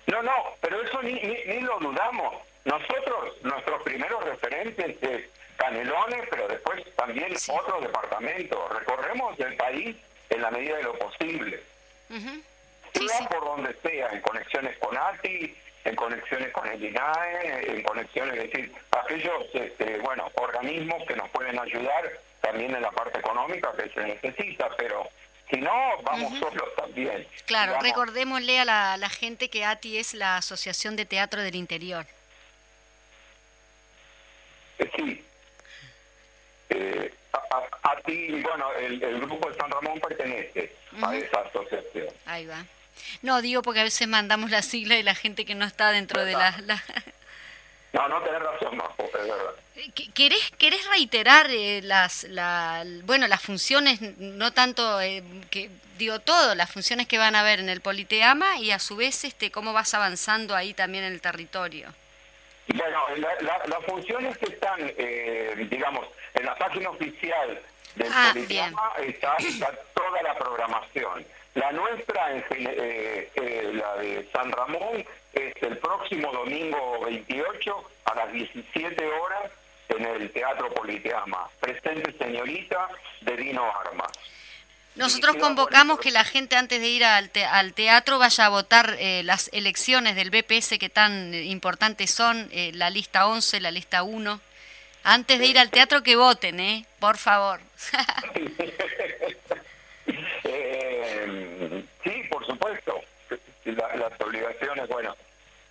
No, no, pero eso ni, ni, lo dudamos. Nosotros, nuestros primeros referentes es Canelones, pero después también otros departamentos. Recorremos el país en la medida de lo posible. sea por donde sea, en conexiones con ATI, en conexiones con el INAE, en conexiones, es decir, aquellos este, bueno, organismos que nos pueden ayudar también en la parte económica que se necesita, pero si no, vamos solos también. Claro, recordémosle a la, gente que ATI es la Asociación de Teatro del Interior. Eh, sí. Eh, ATI, bueno, el, grupo de San Ramón pertenece a esa asociación. Ahí va. No, digo porque a veces mandamos la sigla de la gente que no está dentro de la... No, no tenés razón, no, es verdad. ¿Querés, ¿Querés reiterar eh, las, la, bueno, las funciones, no tanto, eh, que digo todo, las funciones que van a haber en el Politeama y a su vez este, cómo vas avanzando ahí también en el territorio? Bueno, las funciones que están, eh, digamos, en la página oficial del ah, Politeama está, toda la programación. La nuestra, en, la de San Ramón, es el próximo domingo 28 a las 17 horas en el Teatro Politeama. Presente señorita de Dino Armas. Nosotros convocamos que la gente antes de ir al, teatro vaya a votar eh, las elecciones del BPS que tan importantes son, eh, la lista 11, la lista 1. Antes de ir al teatro que voten, ¿eh? Por favor. *laughs* Eh, sí, por supuesto. las obligaciones, bueno,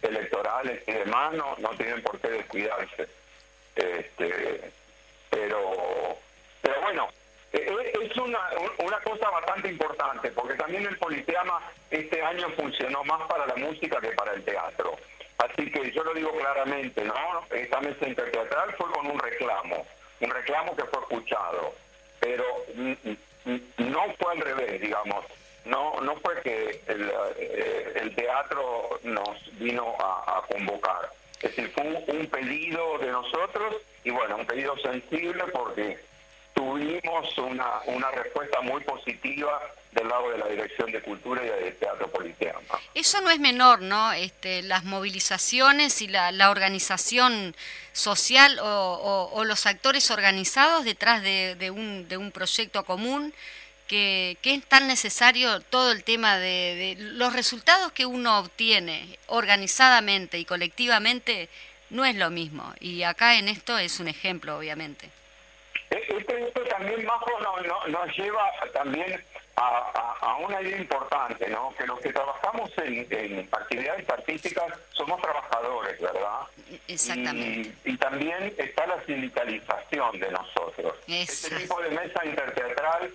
electorales y demás no, no tienen por qué descuidarse. Este, pero Pero bueno, eh, eh, es una, una cosa bastante importante, porque también el Politeama este año funcionó más para la música que para el teatro. Así que yo lo digo claramente, ¿no? Esta mesa interteatral fue con un reclamo, un reclamo que fue escuchado, pero no fue al revés, digamos. No, no fue que el, eh, teatro nos vino a, convocar. Es decir, fue un pedido de nosotros y bueno, un pedido sensible porque tuvimos una, una respuesta muy positiva del lado de la Dirección de Cultura y del Teatro Politeama. Eso no es menor, ¿no? Este, las movilizaciones y la, la organización social o, los actores organizados detrás de, un, de un proyecto común, que, que, es tan necesario todo el tema de, de los resultados que uno obtiene organizadamente y colectivamente no es lo mismo. Y acá en esto es un ejemplo, obviamente. Esto, también, Majo, nos, lleva también a, una idea importante, ¿no? Que los que trabajamos en, actividades artísticas somos trabajadores, ¿verdad? Exactamente. Y, también está la sindicalización de nosotros. Este tipo de mesa interteatral,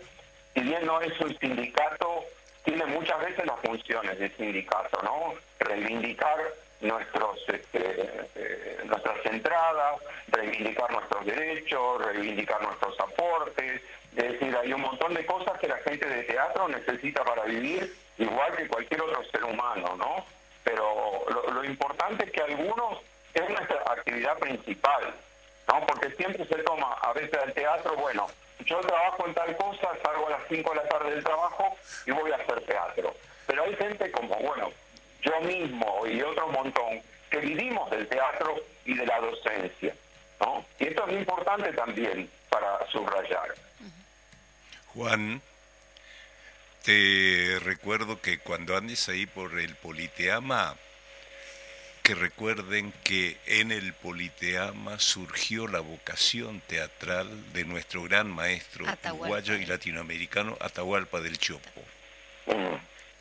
si bien no es un sindicato, tiene muchas veces las funciones de sindicato, ¿no? Reivindicar nuestros este, eh, nuestras entradas, reivindicar nuestros derechos, reivindicar nuestros aportes, es decir, hay un montón de cosas que la gente de teatro necesita para vivir, igual que cualquier otro ser humano, ¿no? Pero lo, importante es que algunos es nuestra actividad principal, ¿no? Porque siempre se toma a veces al teatro, bueno, yo trabajo en tal cosa, salgo a las 5 de la tarde del trabajo y voy a hacer teatro. Pero hay gente como, bueno, yo mismo y otro montón, que vivimos del teatro y de la docencia. ¿no? Y esto es importante también para subrayar. Juan, te recuerdo que cuando andes ahí por el Politeama, que recuerden que en el Politeama surgió la vocación teatral de nuestro gran maestro uruguayo y latinoamericano Atahualpa del Chopo.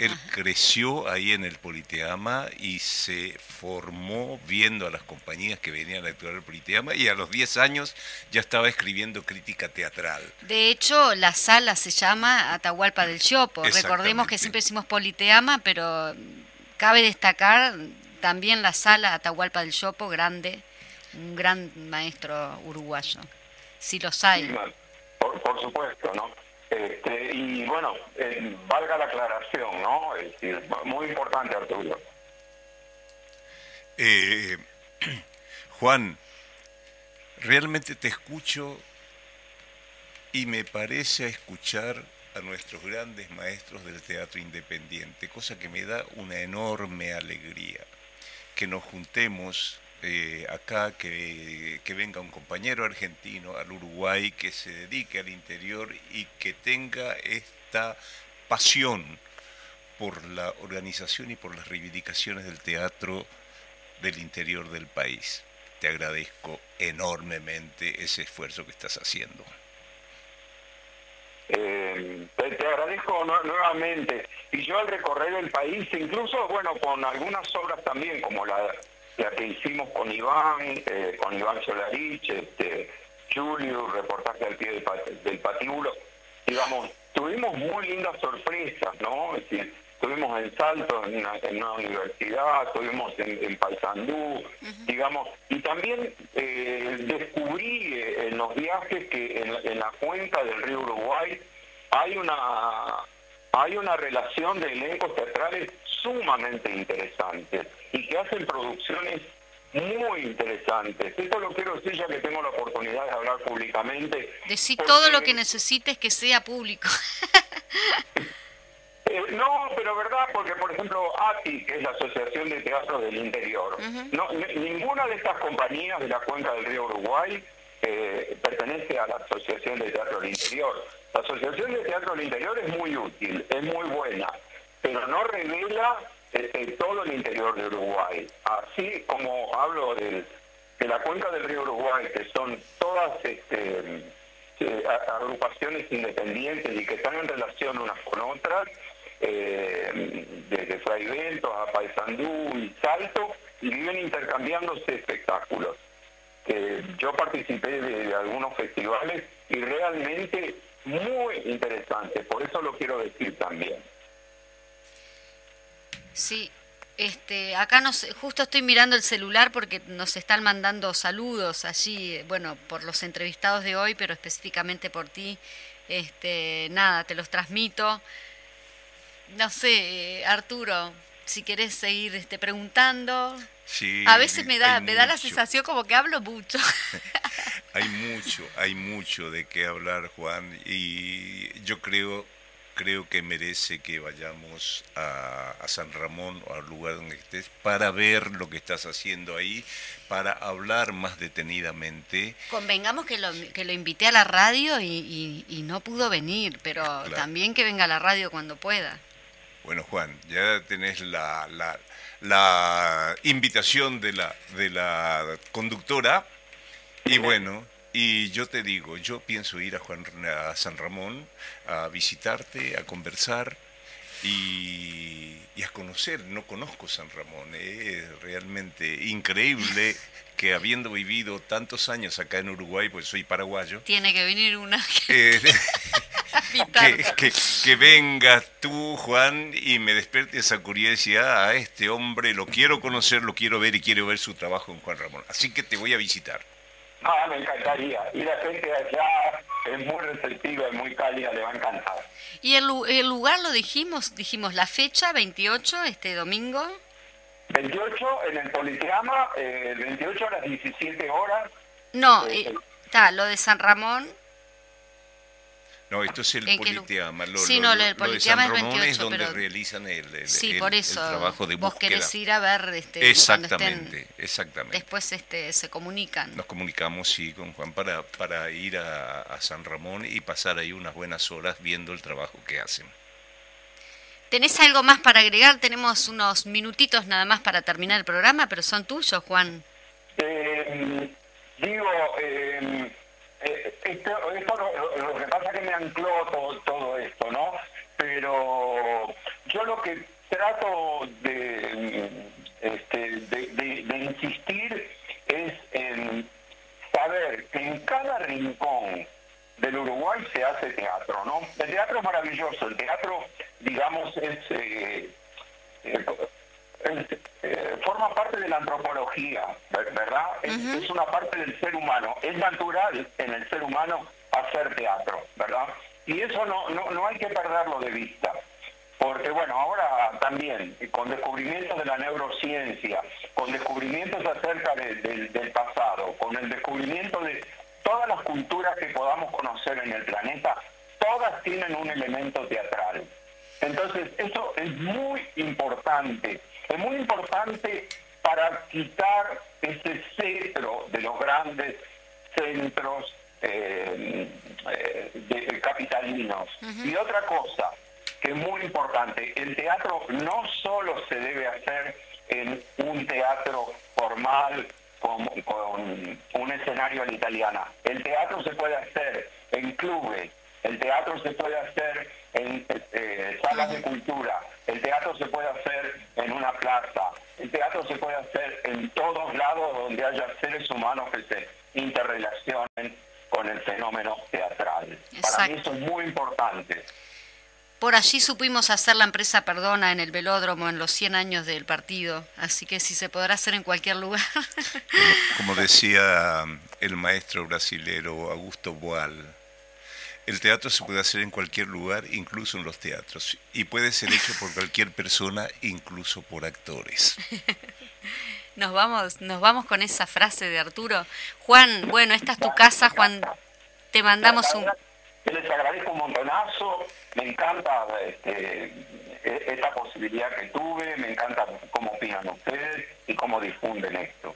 Él creció ahí en el Politeama y se formó viendo a las compañías que venían a actuar el Politeama y a los 10 años ya estaba escribiendo crítica teatral. De hecho, la sala se llama Atahualpa del Chopo. Recordemos que siempre decimos Politeama, pero cabe destacar también la sala Atahualpa del Chopo, grande, un gran maestro uruguayo. Si los hay. por supuesto, ¿no? Este, y bueno, eh, valga la aclaración, ¿no? Es decir, muy importante, Arturo. Eh, *clears throat* Juan, realmente te escucho y me parece escuchar a nuestros grandes maestros del teatro independiente, cosa que me da una enorme alegría. Que nos juntemos eh, acá que, venga un compañero argentino al Uruguay que se dedique al interior y que tenga esta pasión por la organización y por las reivindicaciones del teatro del interior del país. Te agradezco enormemente ese esfuerzo que estás haciendo. Eh, te, agradezco nuevamente. Y yo al recorrer el país, incluso, bueno, con algunas obras también, como la la que hicimos con Iván, eh, con Iván Solarich, este, Julio, reportaje al pie del, patíbulo, digamos, tuvimos muy lindas sorpresas, ¿no? Es decir, estuvimos en Salto, en una, universidad, estuvimos en, Paysandú, digamos, y también eh, descubrí eh, en los viajes que en, en la cuenca del río Uruguay hay una hay una relación de elencos teatrales sumamente interesantes y que hacen producciones muy interesantes. Esto lo quiero decir ya que tengo la oportunidad de hablar públicamente. Decir todo lo que necesites que sea público. *laughs* Eh, no, pero verdad, porque por ejemplo ATI, que es la Asociación de Teatro del Interior, no, ninguna de estas compañías de la cuenca del río Uruguay eh, pertenece a la Asociación de Teatro del Interior. La Asociación de Teatro del Interior es muy útil, es muy buena, pero no revela eh, todo el interior de Uruguay. Así como hablo de, la cuenca del río Uruguay, que son todas este, eh, agrupaciones independientes y que están en relación unas con otras, eh, desde Fraivento a Paysandú y Salto, y viven intercambiándose espectáculos. yo participé de algunos festivales y realmente muy interesante. Por eso lo quiero decir también. Sí, este, acá nos, justo estoy mirando el celular porque nos están mandando saludos allí, bueno, por los entrevistados de hoy, pero específicamente por ti. Este, nada, te los transmito. No sé, Arturo, si querés seguir este, preguntando. Sí, A veces me da, me da la sensación como que hablo mucho. *laughs* Hay mucho, hay mucho de qué hablar, Juan, y yo creo, creo que merece que vayamos a, a San Ramón o al lugar donde estés para ver lo que estás haciendo ahí, para hablar más detenidamente. Convengamos que lo, que lo invité a la radio y, y- y no pudo venir, pero Claro. también que venga a la radio cuando pueda. Bueno, Juan, ya tenés la, la, la invitación de la, de la conductora. Y bueno, y yo te digo, yo pienso ir a, Juan, a San Ramón a visitarte, a conversar y, y a conocer. No conozco San Ramón, es realmente increíble que habiendo vivido tantos años acá en Uruguay, pues soy paraguayo, Tiene que venir una eh, *laughs* *laughs* que, que, que vengas tú, Juan, y me despierte esa curiosidad a este hombre. Lo quiero conocer, lo quiero ver y quiero ver su trabajo en Juan Ramón. Así que te voy a visitar. Ah, me encantaría. Y la gente de allá es muy receptiva y muy cálida, le va a encantar. Y el, el lugar lo dijimos, dijimos la fecha, 28, este domingo. 28 en el Politeama, eh, 28 a las 17 horas. No, Eh, eh, está, lo de San Ramón, No, esto es el ¿En qué lu- Politeama. Lo, Sí, no, lo- de Politeama San es Ramón es 28, donde pero- realizan el, el- sí, el- por el eso trabajo de vos búsqueda. querés ir a ver este, Exactamente, estén, exactamente. después este, se comunican. Nos comunicamos, sí, con Juan para, para ir a, a San Ramón y pasar ahí unas buenas horas viendo el trabajo que hacen. ¿Tenés algo más para agregar? Tenemos unos minutitos nada más para terminar el programa, pero son tuyos, Juan. Eh, digo, eh, eh, esto, esto me ancló todo, todo esto, ¿no? Pero yo lo que trato de, este, de, de- de insistir es en saber que en cada rincón del Uruguay se hace teatro, ¿no? El teatro es maravilloso, el teatro, digamos, es... eh, eh, es, eh, forma parte de la antropología, ver- ¿verdad? Es, es una parte del ser humano. Es natural en el ser humano hacer teatro, ¿verdad? Y eso no, no, no hay que perderlo de vista. Porque bueno, ahora también, con descubrimientos de la neurociencia, con descubrimientos acerca de- del- del pasado, con el descubrimiento de todas las culturas que podamos conocer en el planeta, todas tienen un elemento teatral. Entonces, eso es muy importante. Es muy importante para quitar ese cetro de los grandes centros eh, eh, de- capitalinos. Y otra cosa que es muy importante, el teatro no solo se debe hacer en un teatro formal con, con un escenario a la italiana. El teatro se puede hacer en clubes, el teatro se puede hacer en eh, salas de cultura, el teatro se puede hacer en una plaza, el teatro se puede hacer en todos lados donde haya seres humanos que se interrelacionen con el fenómeno teatral. Para mí eso es muy importante. Por allí supimos hacer la empresa Perdona en el velódromo en los 100 años del partido, así que si se podrá hacer en cualquier lugar. Como, como *laughs* decía el maestro brasilero Augusto Boal, el teatro se puede hacer en cualquier lugar, incluso en los teatros, y puede ser hecho por cualquier persona, incluso por actores. *laughs* Nos vamos, nos vamos con esa frase de Arturo. Juan, bueno, esta es tu casa, Juan. Te mandamos un Yo les agradezco un montonazo, me encanta este, e- esta posibilidad que tuve, me encanta cómo opinan ustedes y cómo difunden esto.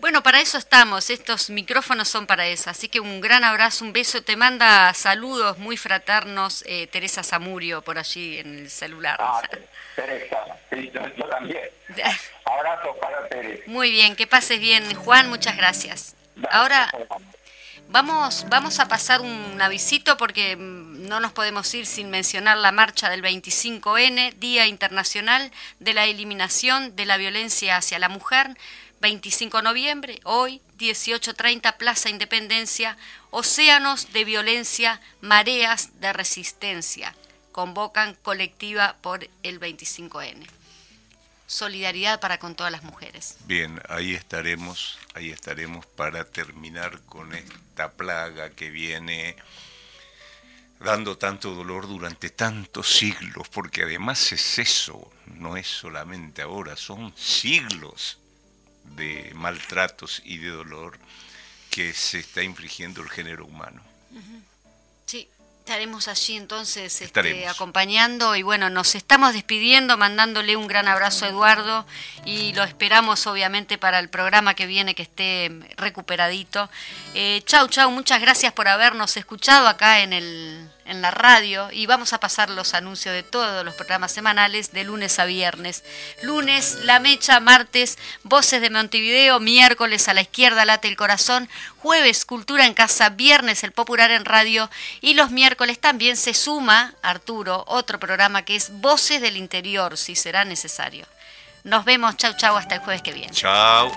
Bueno, para eso estamos, estos micrófonos son para eso, así que un gran abrazo, un beso, te manda saludos muy fraternos eh, Teresa Zamurio por allí en el celular. Ah, Teresa, sí, yo, yo también. *laughs* Abrazos para Teresa. Muy bien, que pases bien, Juan, muchas gracias. Ahora vamos, vamos a pasar un avisito porque mm, no nos podemos ir sin mencionar la marcha del 25N, Día Internacional de la Eliminación de la Violencia hacia la Mujer. 25 de noviembre, hoy, 18.30, Plaza Independencia, Océanos de Violencia, Mareas de Resistencia. Convocan colectiva por el 25N. Solidaridad para con todas las mujeres. Bien, ahí estaremos, ahí estaremos para terminar con esta plaga que viene dando tanto dolor durante tantos siglos, porque además es eso, no es solamente ahora, son siglos de maltratos y de dolor que se está infligiendo el género humano. Sí, estaremos allí entonces este, acompañando. Y bueno, nos estamos despidiendo, mandándole un gran abrazo a Eduardo. Y lo esperamos obviamente para el programa que viene que esté recuperadito. Eh, chau, chau, muchas gracias por habernos escuchado acá en el en la radio y vamos a pasar los anuncios de todos los programas semanales de lunes a viernes. Lunes, La Mecha, martes, Voces de Montevideo, miércoles a la izquierda late el corazón, jueves Cultura en casa, viernes el Popular en radio y los miércoles también se suma, Arturo, otro programa que es Voces del Interior, si será necesario. Nos vemos, chau chau, hasta el jueves que viene. Chau.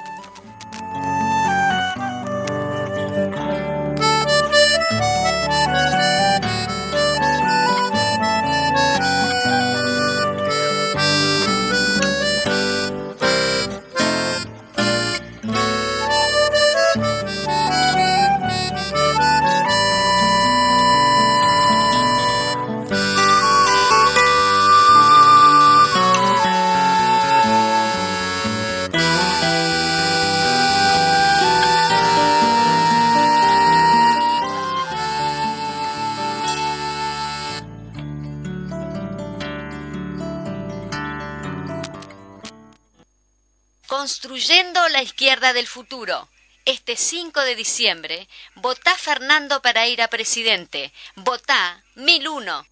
Construyendo la izquierda del futuro. Este 5 de diciembre, votá Fernando para ir a presidente. Votá 1001.